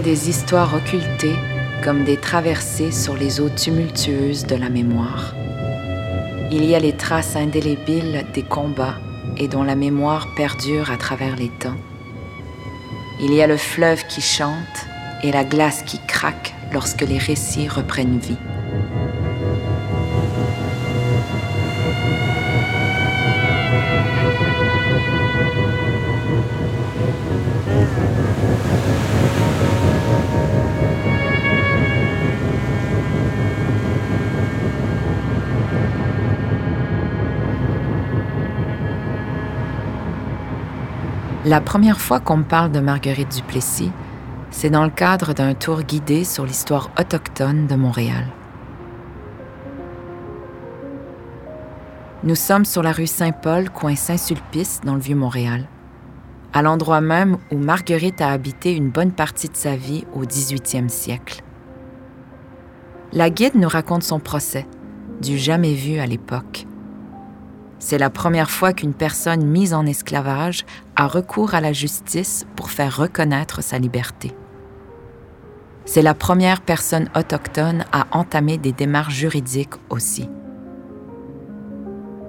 des histoires occultées comme des traversées sur les eaux tumultueuses de la mémoire. Il y a les traces indélébiles des combats et dont la mémoire perdure à travers les temps. Il y a le fleuve qui chante et la glace qui craque lorsque les récits reprennent vie. La première fois qu'on me parle de Marguerite Duplessis, c'est dans le cadre d'un tour guidé sur l'histoire autochtone de Montréal. Nous sommes sur la rue Saint-Paul, coin Saint-Sulpice, dans le Vieux-Montréal, à l'endroit même où Marguerite a habité une bonne partie de sa vie au 18e siècle. La guide nous raconte son procès, du jamais vu à l'époque. C'est la première fois qu'une personne mise en esclavage a recours à la justice pour faire reconnaître sa liberté. C'est la première personne autochtone à entamer des démarches juridiques aussi.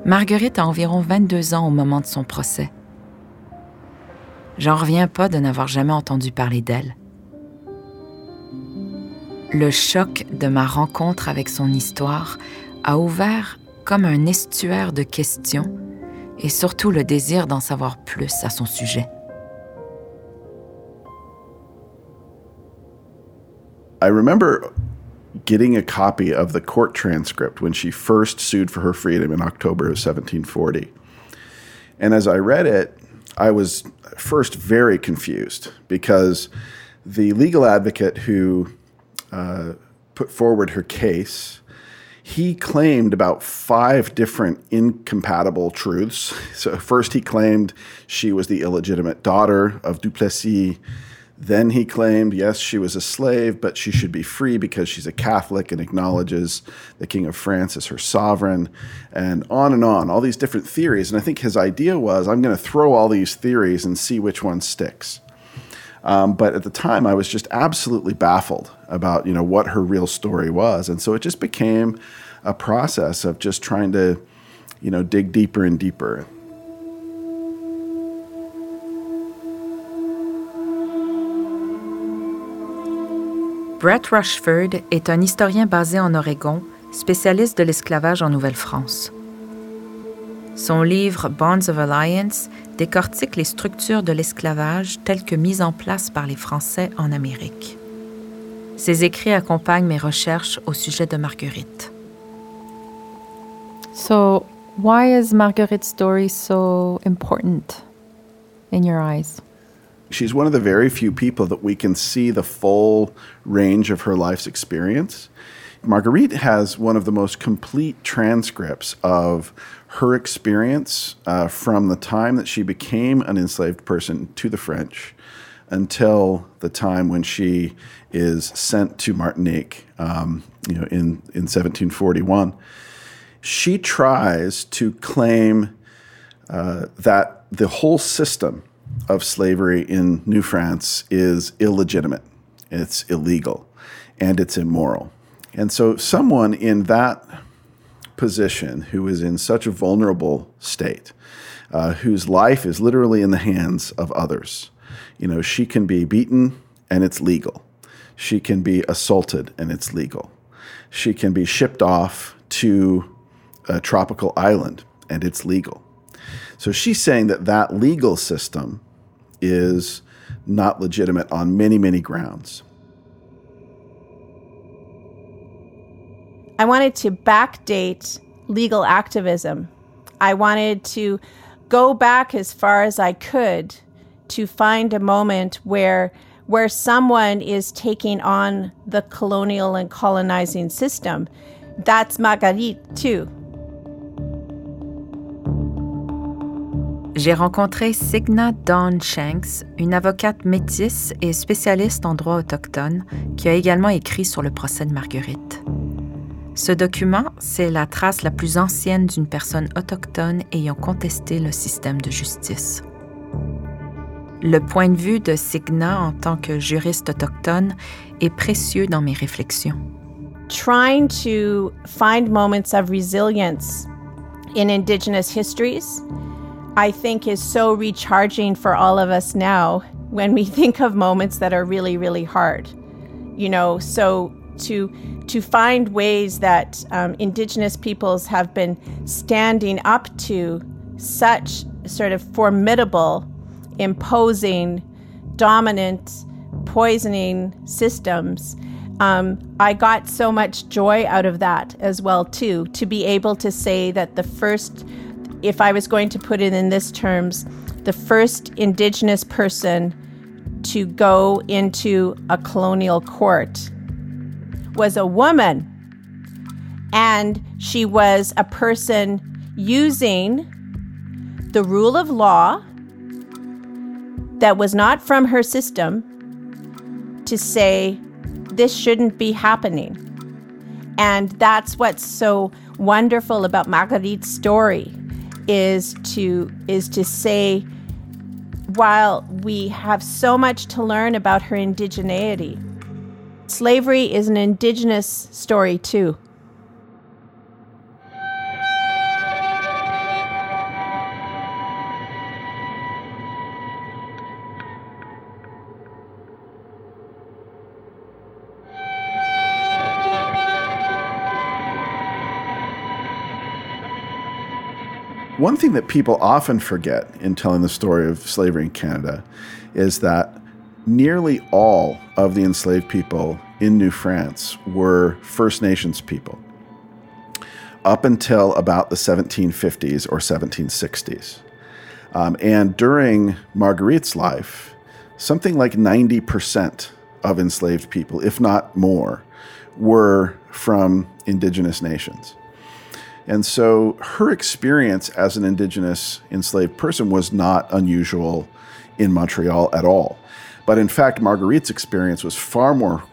Marguerite a environ 22 ans au moment de son procès. J'en reviens pas de n'avoir jamais entendu parler d'elle. Le choc de ma rencontre avec son histoire a ouvert comme un estuaire de questions et surtout le désir d'en savoir plus à son sujet. I remember getting a copy of the court transcript when she first sued for her freedom in October of 1740. And as I read it, I was first very confused because the legal advocate who uh, put forward her case he claimed about five different incompatible truths. So, first, he claimed she was the illegitimate daughter of Duplessis. Then he claimed, yes, she was a slave, but she should be free because she's a Catholic and acknowledges the King of France as her sovereign, and on and on, all these different theories. And I think his idea was I'm going to throw all these theories and see which one sticks. Um, but at the time, I was just absolutely baffled about you know what her real story was, and so it just became a process of just trying to you know dig deeper and deeper. Brett Rushford est un historien basé en Oregon, spécialiste de l'esclavage en Nouvelle-France. Son livre Bonds of Alliance décortique les structures de l'esclavage telles que mises en place par les Français en Amérique. Ses écrits accompagnent mes recherches au sujet de Marguerite. So, why is Marguerite's story so important in your eyes? She's one of the very few people that we can see the full range of her life's experience. Marguerite has one of the most complete transcripts of her experience uh, from the time that she became an enslaved person to the French until the time when she is sent to Martinique, um, you know, in, in 1741. She tries to claim uh, that the whole system of slavery in New France is illegitimate, it's illegal, and it's immoral. And so, someone in that position who is in such a vulnerable state, uh, whose life is literally in the hands of others, you know, she can be beaten and it's legal. She can be assaulted and it's legal. She can be shipped off to a tropical island and it's legal. So she's saying that that legal system is not legitimate on many, many grounds. I wanted to backdate legal activism. I wanted to go back as far as I could to find a moment where where someone is taking on the colonial and colonizing system. That's Marguerite too. J'ai rencontré Signa Dawn Shanks, une avocate métisse et spécialiste en droit autochtone, qui a également écrit sur le procès de Marguerite. Ce document, c'est la trace la plus ancienne d'une personne autochtone ayant contesté le système de justice. Le point de vue de Signa en tant que juriste autochtone est précieux dans mes réflexions. Trying to find moments of resilience in Indigenous histories, I think, is so recharging for all of us now when we think of moments that are really, really hard. You know, so to to find ways that um, Indigenous peoples have been standing up to such sort of formidable, imposing, dominant, poisoning systems. Um, I got so much joy out of that as well too. To be able to say that the first, if I was going to put it in this terms, the first Indigenous person to go into a colonial court was a woman. And she was a person using the rule of law that was not from her system to say, this shouldn't be happening. And that's what's so wonderful about Marguerite's story is to is to say while we have so much to learn about her indigeneity, slavery is an indigenous story too. One thing that people often forget in telling the story of slavery in Canada is that nearly all of the enslaved people in New France were First Nations people up until about the 1750s or 1760s. Um, and during Marguerite's life, something like 90% of enslaved people, if not more, were from indigenous nations. And so her experience as an Indigenous enslaved person was not unusual in Montreal at all. But in fact, Marguerite's experience was far more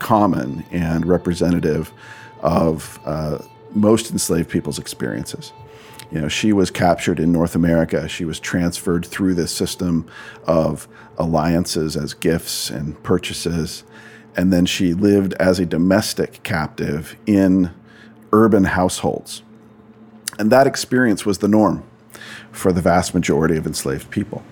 common and representative of uh, most enslaved people's experiences. You know, she was captured in North America. She was transferred through this system of alliances as gifts and purchases. And then she lived as a domestic captive in urban households. And that experience was the norm for the vast majority of enslaved people.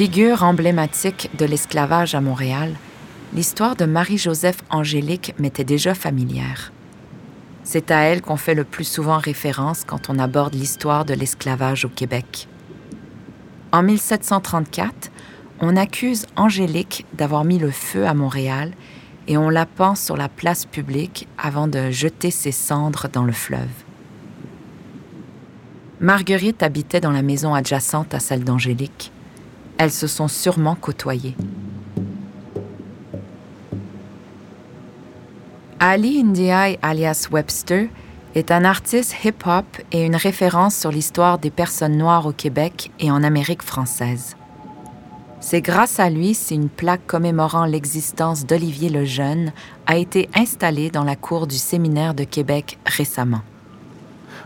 Figure emblématique de l'esclavage à Montréal, l'histoire de Marie-Joseph Angélique m'était déjà familière. C'est à elle qu'on fait le plus souvent référence quand on aborde l'histoire de l'esclavage au Québec. En 1734, on accuse Angélique d'avoir mis le feu à Montréal et on la pend sur la place publique avant de jeter ses cendres dans le fleuve. Marguerite habitait dans la maison adjacente à celle d'Angélique. Elles se sont sûrement côtoyées. Ali Ndiaye alias Webster est un artiste hip-hop et une référence sur l'histoire des personnes noires au Québec et en Amérique française. C'est grâce à lui si une plaque commémorant l'existence d'Olivier le Jeune a été installée dans la cour du séminaire de Québec récemment.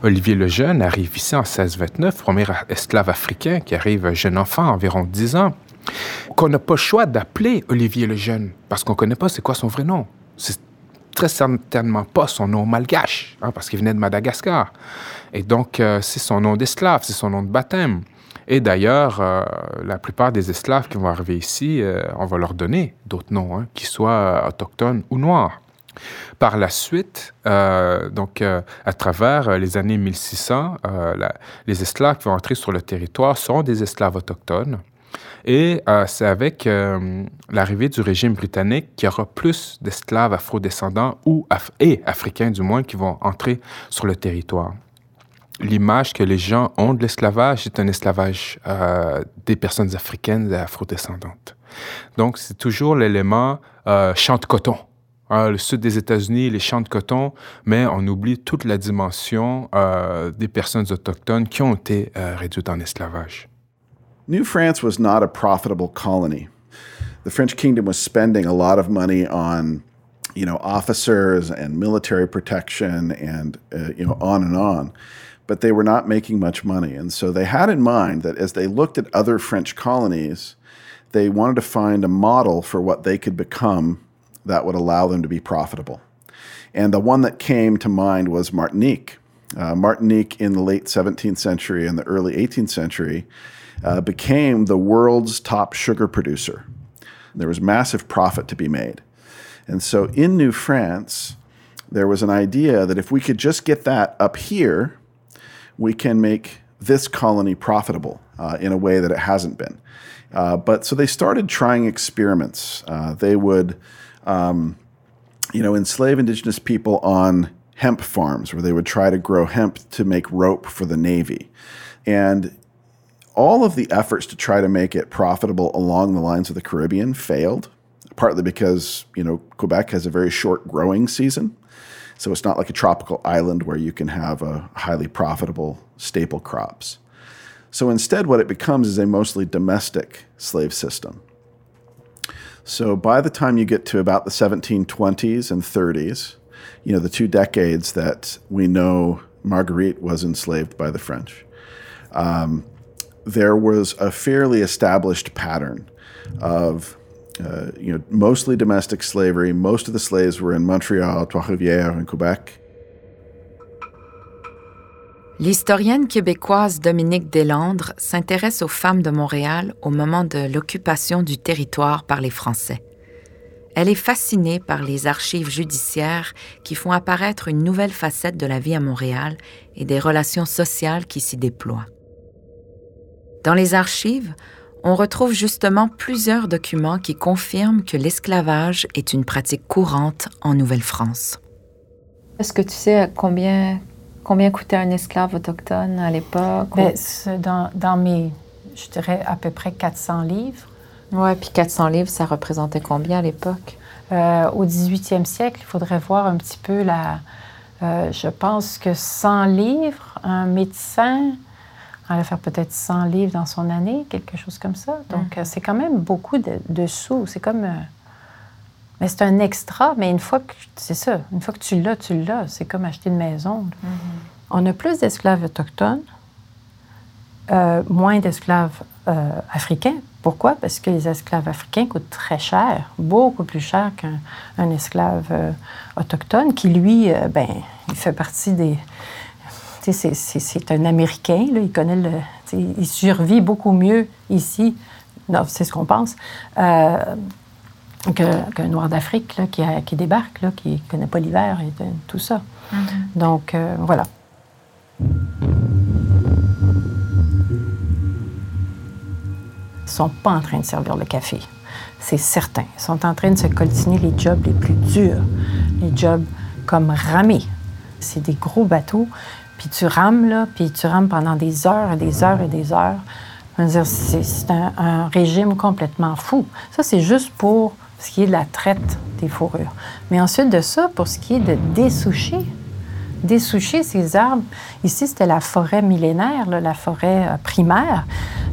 Olivier le Jeune arrive ici en 1629, premier esclave africain qui arrive jeune enfant, environ 10 ans, qu'on n'a pas le choix d'appeler Olivier le Jeune, parce qu'on ne connaît pas c'est quoi son vrai nom. Très certainement pas son nom malgache, hein, parce qu'il venait de Madagascar. Et donc, euh, c'est son nom d'esclave, c'est son nom de baptême. Et d'ailleurs, euh, la plupart des esclaves qui vont arriver ici, euh, on va leur donner d'autres noms, hein, qu'ils soient autochtones ou noirs. Par la suite, donc à travers les années 1600, les esclaves qui vont entrer sur le territoire sont des esclaves autochtones. Et euh, c'est avec euh, l'arrivée du régime britannique qu'il y aura plus d'esclaves afrodescendants ou et africains du moins qui vont entrer sur le territoire. L'image que les gens ont de l'esclavage est un esclavage euh, des personnes africaines et afrodescendantes. Donc c'est toujours l'élément champ de coton. Hein, le sud des États-Unis, les champs de coton, mais on oublie toute la dimension des personnes autochtones qui ont été réduites en esclavage. New France was not a profitable colony. the French kingdom was spending a lot of money on you know officers and military protection and uh, you know on and on but they were not making much money. And so they had in mind that as they looked at other French colonies they wanted to find a model for what they could become that would allow them to be profitable. And the one that came to mind was Martinique. Uh, Martinique in the late 17th century and the early 18th century uh, became the world's top sugar producer. There was massive profit to be made. And so in New France, there was an idea that if we could just get that up here, we can make this colony profitable uh, in a way that it hasn't been. Uh, but so they started trying experiments. Uh, they would, um, you know, enslave indigenous people on hemp farms where they would try to grow hemp to make rope for the Navy. And all of the efforts to try to make it profitable along the lines of the Caribbean failed, partly because, you know, Quebec has a very short growing season. So it's not like a tropical island where you can have a highly profitable staple crops. So instead, what it becomes is a mostly domestic slave system. So by the time you get to about the 1720s and 30s, you know, the two decades that we know Marguerite was enslaved by the French, um, there was a fairly established pattern of uh, you know, mostly domestic slavery. Most of the slaves were in Montreal, Trois-Rivières, and Quebec. L'historienne québécoise Dominique Deslandres s'intéresse aux femmes de Montréal au moment de l'occupation du territoire par les Français. Elle est fascinée par les archives judiciaires qui font apparaître une nouvelle facette de la vie à Montréal et des relations sociales qui s'y déploient. Dans les archives, on retrouve justement plusieurs documents qui confirment que l'esclavage est une pratique courante en Nouvelle-France. Est-ce que tu sais combien, combien coûtait un esclave autochtone à l'époque? Ben, dans, dans mes, je dirais, à peu près 400 livres. Oui, puis 400 livres, ça représentait combien à l'époque? Euh, au 18e siècle, il faudrait voir un petit peu la... Euh, je pense que 100 livres, un médecin allait faire peut-être 100 livres dans son année, quelque chose comme ça. Donc, euh, c'est quand même beaucoup de, sous. C'est comme... mais c'est un extra, mais une fois que... C'est ça. Une fois que tu l'as, tu l'as. C'est comme acheter une maison. Mm-hmm. On a plus d'esclaves autochtones, moins d'esclaves africains, pourquoi? Parce que les esclaves africains coûtent très cher, beaucoup plus cher qu'un esclave euh, autochtone qui, lui, euh, ben, il fait partie des... C'est un Américain, là, il connaît le... Il survit beaucoup mieux ici, c'est ce qu'on pense, euh, qu'un Noir d'Afrique qui, qui, débarque, là, qui ne connaît pas l'hiver et tout ça. Mm-hmm. Donc, voilà. sont pas en train de servir le café. C'est certain. Ils sont en train de se coltiner les jobs les plus durs, les jobs comme ramer. C'est des gros bateaux, puis tu rames, là, puis tu rames pendant des heures et des heures et des heures. C'est un, régime complètement fou. Ça, c'est juste pour ce qui est de la traite des fourrures. Mais ensuite de ça, pour ce qui est de dessoucher, dessoucher ces arbres. Ici, c'était la forêt millénaire, la forêt euh, primaire,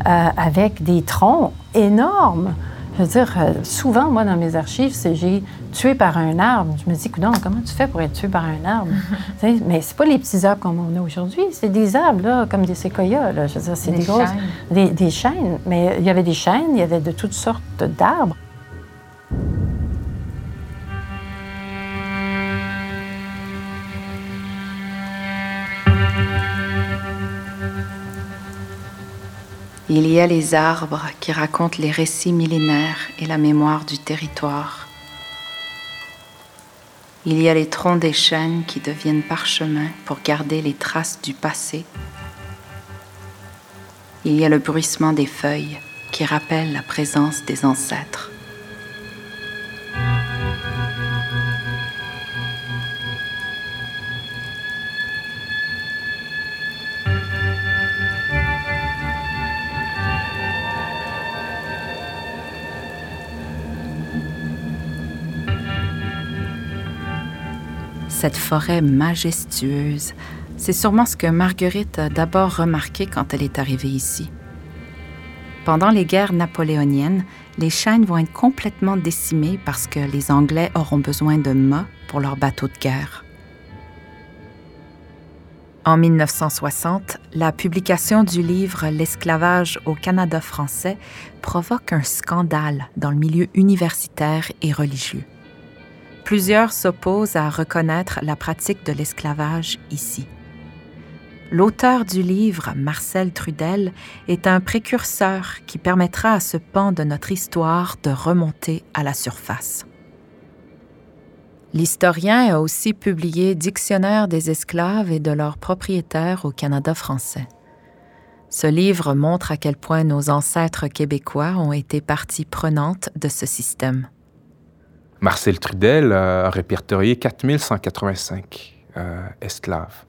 euh, avec des troncs énormes. Je veux dire, euh, souvent, moi, dans mes archives, c'est j'ai tué par un arbre. Je me dis, comment tu fais pour être tué par un arbre? mais c'est pas les petits arbres comme on a aujourd'hui, c'est des arbres, là, comme des séquoias. Là. Je veux dire, c'est des, des, grosses. Des, des chênes. Mais il y avait des chênes, il y avait de toutes sortes d'arbres. Il y a les arbres qui racontent les récits millénaires et la mémoire du territoire. Il y a les troncs des chênes qui deviennent parchemins pour garder les traces du passé. Il y a le bruissement des feuilles qui rappelle la présence des ancêtres. Cette forêt majestueuse, c'est sûrement ce que Marguerite a d'abord remarqué quand elle est arrivée ici. Pendant les guerres napoléoniennes, les chaînes vont être complètement décimées parce que les Anglais auront besoin de mâts pour leurs bateaux de guerre. En 1960, la publication du livre L'esclavage au Canada français provoque un scandale dans le milieu universitaire et religieux. Plusieurs s'opposent à reconnaître la pratique de l'esclavage ici. L'auteur du livre, Marcel Trudel, est un précurseur qui permettra à ce pan de notre histoire de remonter à la surface. L'historien a aussi publié Dictionnaire des esclaves et de leurs propriétaires au Canada français. Ce livre montre à quel point nos ancêtres québécois ont été partie prenante de ce système. Marcel Trudel a répertorié 4185 euh, esclaves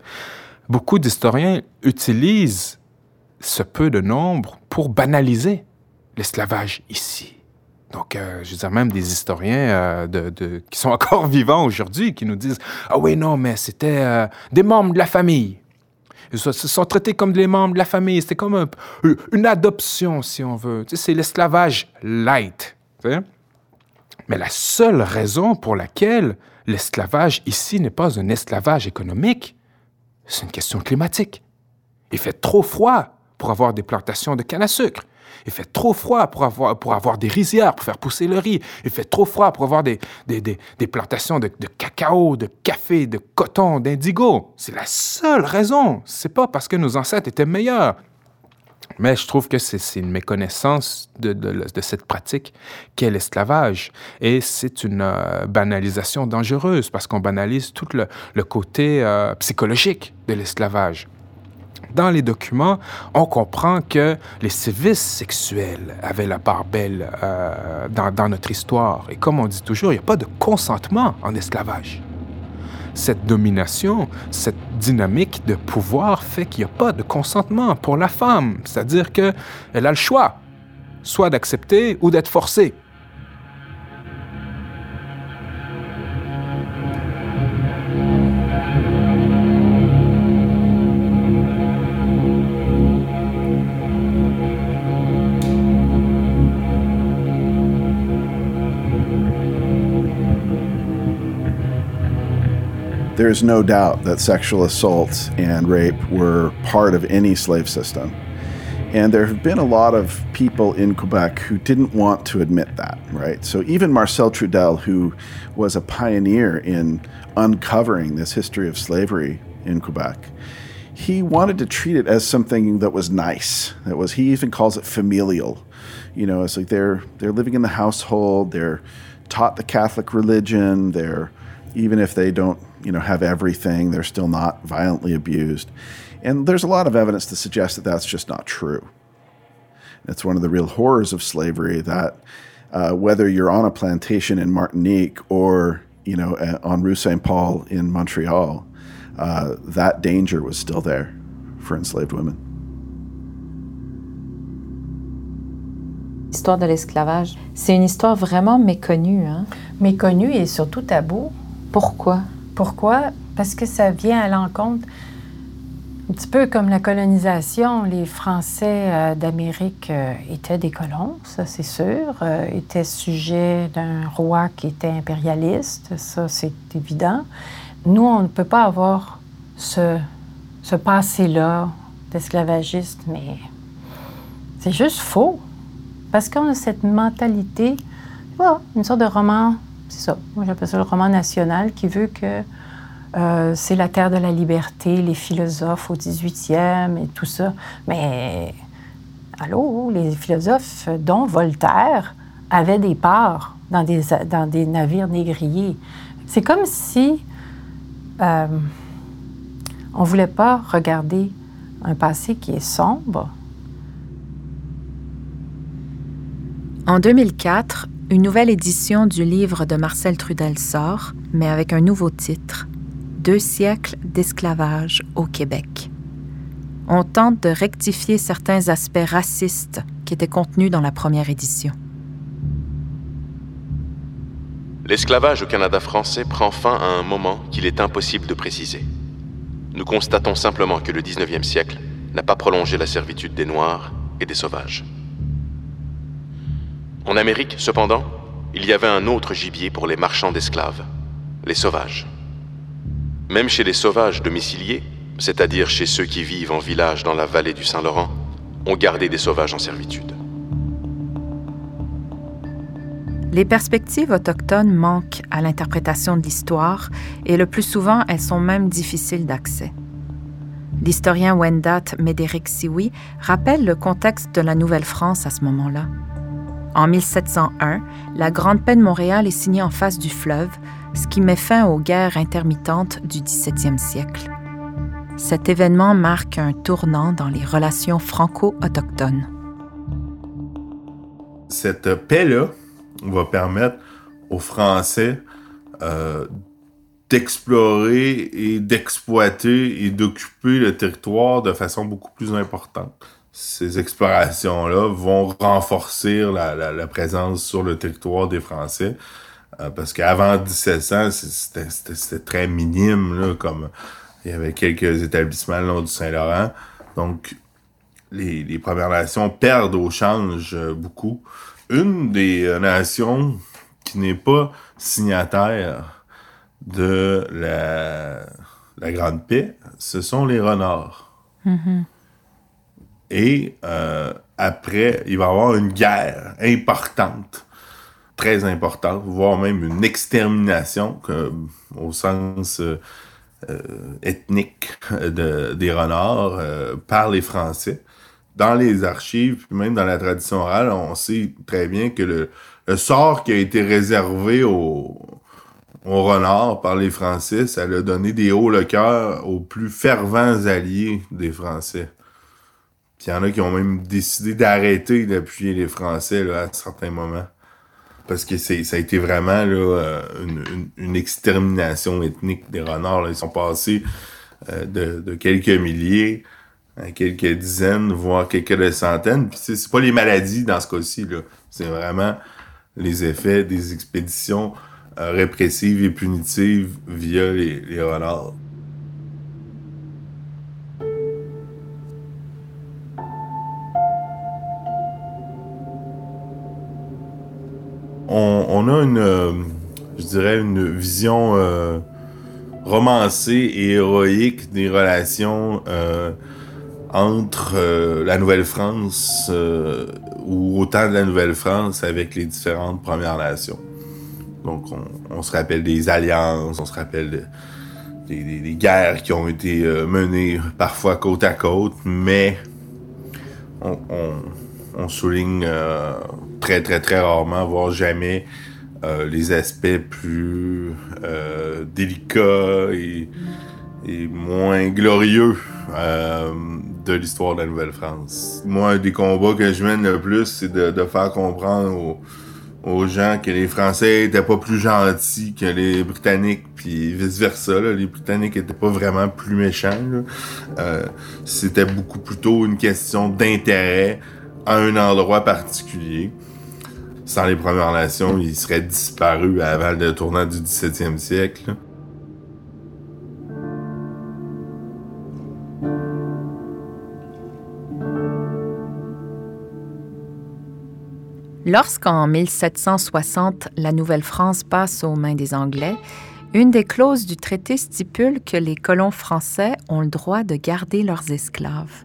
beaucoup d'historiens utilisent ce peu de nombre pour banaliser l'esclavage ici. Donc, euh, je veux dire, même des historiens euh, qui sont encore vivants aujourd'hui, qui nous disent Ah oui, non, mais c'était des membres de la famille. Ils se sont traités comme des membres de la famille. C'était comme une adoption, si on veut. C'est l'esclavage light. Mais la seule raison pour laquelle l'esclavage ici n'est pas un esclavage économique, c'est une question climatique. Il fait trop froid pour avoir des plantations de canne à sucre. Il fait trop froid pour avoir, pour avoir des rizières, pour faire pousser le riz. Il fait trop froid pour avoir des, des, des, plantations de, de, cacao, de café, de coton, d'indigo. C'est la seule raison. C'est pas parce que nos ancêtres étaient meilleurs. Mais je trouve que c'est une méconnaissance de, cette pratique qu'est l'esclavage. Et c'est une euh, banalisation dangereuse parce qu'on banalise tout le, côté euh, psychologique de l'esclavage. Dans les documents, on comprend que les sévices sexuels avaient la part belle euh, dans notre histoire. Et comme on dit toujours, il n'y a pas de consentement en esclavage cette domination, cette dynamique de pouvoir fait qu'il n'y a pas de consentement pour la femme. C'est-à-dire qu'elle a le choix, soit d'accepter ou d'être forcée. There's no doubt that sexual assault and rape were part of any slave system. And there have been a lot of people in Quebec who didn't want to admit that, right? So even Marcel Trudel, who was a pioneer in uncovering this history of slavery in Quebec, he wanted to treat it as something that was nice. That was he even calls it familial. You know, it's like they're they're living in the household, they're taught the Catholic religion, they're even if they don't you know have everything they're still not violently abused and there's a lot of evidence to suggest that that's just not true it's one of the real horrors of slavery that uh, whether you're on a plantation in martinique or you know on rue saint paul in montreal uh, that danger was still there for enslaved women L'histoire de l'esclavage, c'est une histoire vraiment méconnue. Hein? Méconnue et surtout tabou. Pourquoi? Pourquoi? Parce que ça vient à l'encontre, un petit peu comme la colonisation. Les Français euh, d'Amérique euh, étaient des colons, ça c'est sûr, euh, étaient sujets d'un roi qui était impérialiste, ça c'est évident. Nous, on ne peut pas avoir ce, ce passé-là d'esclavagiste, mais c'est juste faux. Parce qu'on a cette mentalité, une sorte de roman c'est ça. Moi, j'appelle ça le roman national qui veut que euh, c'est la terre de la liberté, les philosophes au 18e et tout ça. Mais, allô, les philosophes, dont Voltaire, avaient des parts dans des, navires négriers. C'est comme si euh, on ne voulait pas regarder un passé qui est sombre. En 2004, une nouvelle édition du livre de Marcel Trudel sort, mais avec un nouveau titre Deux siècles d'esclavage au Québec. On tente de rectifier certains aspects racistes qui étaient contenus dans la première édition. L'esclavage au Canada français prend fin à un moment qu'il est impossible de préciser. Nous constatons simplement que le 19e siècle n'a pas prolongé la servitude des Noirs et des Sauvages. En Amérique, cependant, il y avait un autre gibier pour les marchands d'esclaves, les sauvages. Même chez les sauvages domiciliés, c'est-à-dire chez ceux qui vivent en village dans la vallée du Saint-Laurent, on gardait des sauvages en servitude. Les perspectives autochtones manquent à l'interprétation de l'histoire et le plus souvent elles sont même difficiles d'accès. L'historien Wendat Médéric Sioui rappelle le contexte de la Nouvelle-France à ce moment-là. En 1701, la Grande Paix de Montréal est signée en face du fleuve, ce qui met fin aux guerres intermittentes du 17e siècle. Cet événement marque un tournant dans les relations franco-autochtones. Cette paix-là va permettre aux Français euh, d'explorer et d'exploiter et d'occuper le territoire de façon beaucoup plus importante. Ces explorations-là vont renforcer la, la, présence sur le territoire des Français. Euh, parce qu'avant 1700, c'était très minime, là, comme il y avait quelques établissements le long du Saint-Laurent. Donc, les, les, Premières Nations perdent au change euh, beaucoup. Une des euh, nations qui n'est pas signataire de la, la Grande Paix, ce sont les renards. Mm-hmm. Et euh, après, il va y avoir une guerre importante, très importante, voire même une extermination au sens euh, euh, ethnique de, des renards par les Français. Dans les archives, puis même dans la tradition orale, on sait très bien que le, sort qui a été réservé aux, aux renards par les Français, ça a donné des hauts le cœur aux plus fervents alliés des Français. Il y en a qui ont même décidé d'arrêter d'appuyer les Français là, à certains moments parce que c'est ça a été vraiment là, euh, une, une, extermination ethnique des renards. Là. Ils sont passés euh, de, de, quelques milliers à quelques dizaines, voire quelques centaines. Puis c'est pas les maladies dans ce cas-ci, là. C'est vraiment les effets des expéditions euh, répressives et punitives via les, les renards. On, a une, euh, vision euh, romancée et héroïque des relations euh, entre la Nouvelle-France ou au temps de la Nouvelle-France avec les différentes Premières Nations. Donc, on, se rappelle des alliances, on se rappelle des, guerres qui ont été menées parfois côte à côte, mais on souligne très, très, très rarement, voire jamais, euh, les aspects plus euh, délicats et, moins glorieux euh, de l'histoire de la Nouvelle-France. Moi, un des combats que je mène le plus, c'est de, faire comprendre aux, gens que les Français étaient pas plus gentils que les Britanniques, puis vice-versa. Les Britanniques étaient pas vraiment plus méchants. C'était beaucoup plutôt une question d'intérêt à un endroit particulier sans les Premières Nations, il serait disparu avant le tournant du 17e siècle. Lorsqu'en 1760, la Nouvelle-France passe aux mains des Anglais, une des clauses du traité stipule que les colons français ont le droit de garder leurs esclaves.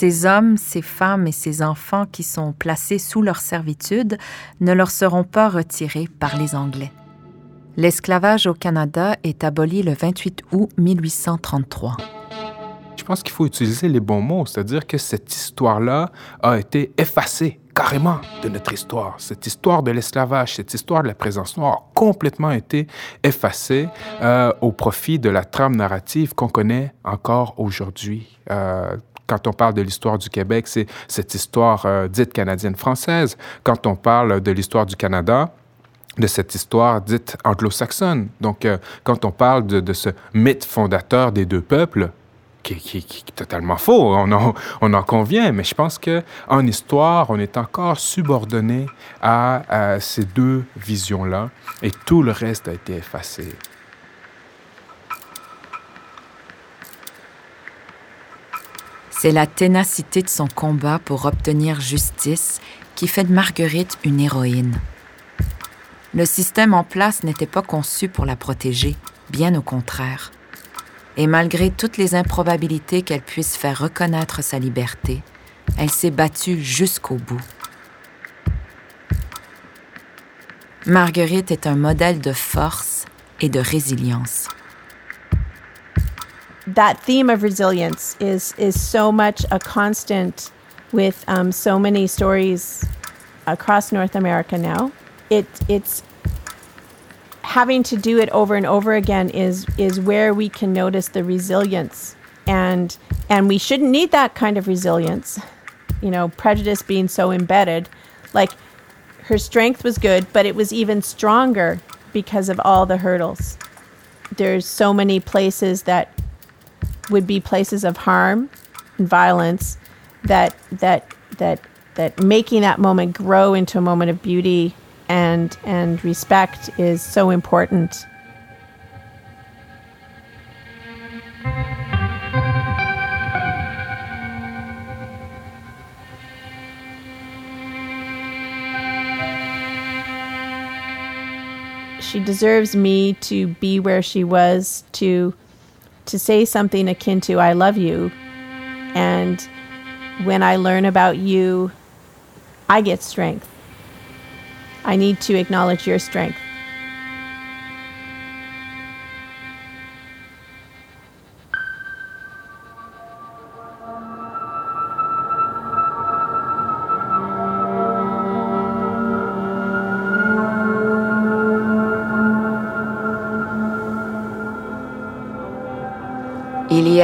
Ces hommes, ces femmes et ces enfants qui sont placés sous leur servitude ne leur seront pas retirés par les Anglais. L'esclavage au Canada est aboli le 28 août 1833. Je pense qu'il faut utiliser les bons mots, c'est-à-dire que cette histoire-là a été effacée carrément de notre histoire. Cette histoire de l'esclavage, cette histoire de la présence noire a complètement été effacée euh, au profit de la trame narrative qu'on connaît encore aujourd'hui. Euh, quand on parle de l'histoire du Québec, c'est cette histoire euh, dite canadienne-française. Quand on parle de l'histoire du Canada, de cette histoire dite anglo-saxonne. Donc, euh, quand on parle de, ce mythe fondateur des deux peuples, qui, est totalement faux, on en, on en, convient, mais je pense que en histoire, on est encore subordonné à ces deux visions-là, et tout le reste a été effacé. C'est la ténacité de son combat pour obtenir justice qui fait de Marguerite une héroïne. Le système en place n'était pas conçu pour la protéger, bien au contraire. Et malgré toutes les improbabilités qu'elle puisse faire reconnaître sa liberté, elle s'est battue jusqu'au bout. Marguerite est un modèle de force et de résilience. That theme of resilience is is so much a constant with um, so many stories across North America now. It it's having to do it over and over again is is where we can notice the resilience and and we shouldn't need that kind of resilience you know prejudice being so embedded like her strength was good, but it was even stronger because of all the hurdles. There's so many places that would be places of harm and violence that that that that making that moment grow into a moment of beauty and and respect is so important. she deserves me to be where she was to to say something akin to I love you and when I learn about you I get strength. I need to acknowledge your strength.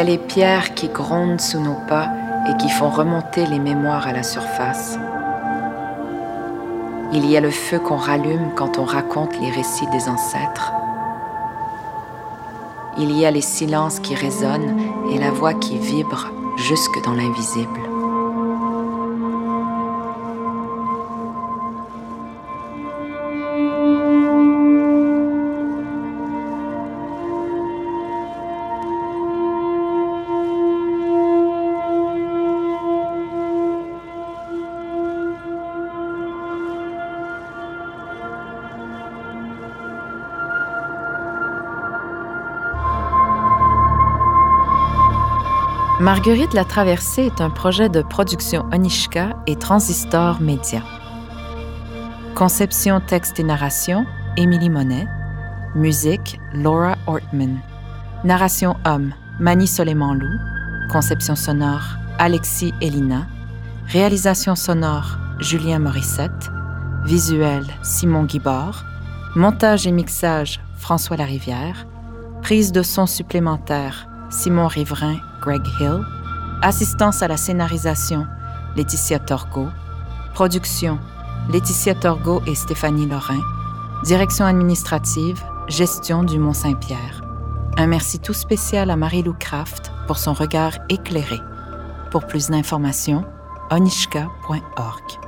Les pierres qui grondent sous nos pas et qui font remonter les mémoires à la surface. Il y a le feu qu'on rallume quand on raconte les récits des ancêtres. Il y a les silences qui résonnent et la voix qui vibre jusque dans l'invisible. Marguerite la Traversée est un projet de production Onishka et Transistor Média. Conception, texte et narration, Émilie Monet. Musique, Laura Ortman. Narration homme, Mani Soleiman-Lou. Conception sonore, Alexis Elina. Réalisation sonore, Julien Morissette. Visuel, Simon Guibord. Montage et mixage, François Larivière. Prise de son supplémentaire, Simon Riverain, Greg Hill. Assistance à la scénarisation, Laetitia Torgo. Production, Laetitia Torgo et Stéphanie Lorrain. Direction administrative, gestion du Mont-Saint-Pierre. Un merci tout spécial à Marie-Lou Kraft pour son regard éclairé. Pour plus d'informations, onishka.org.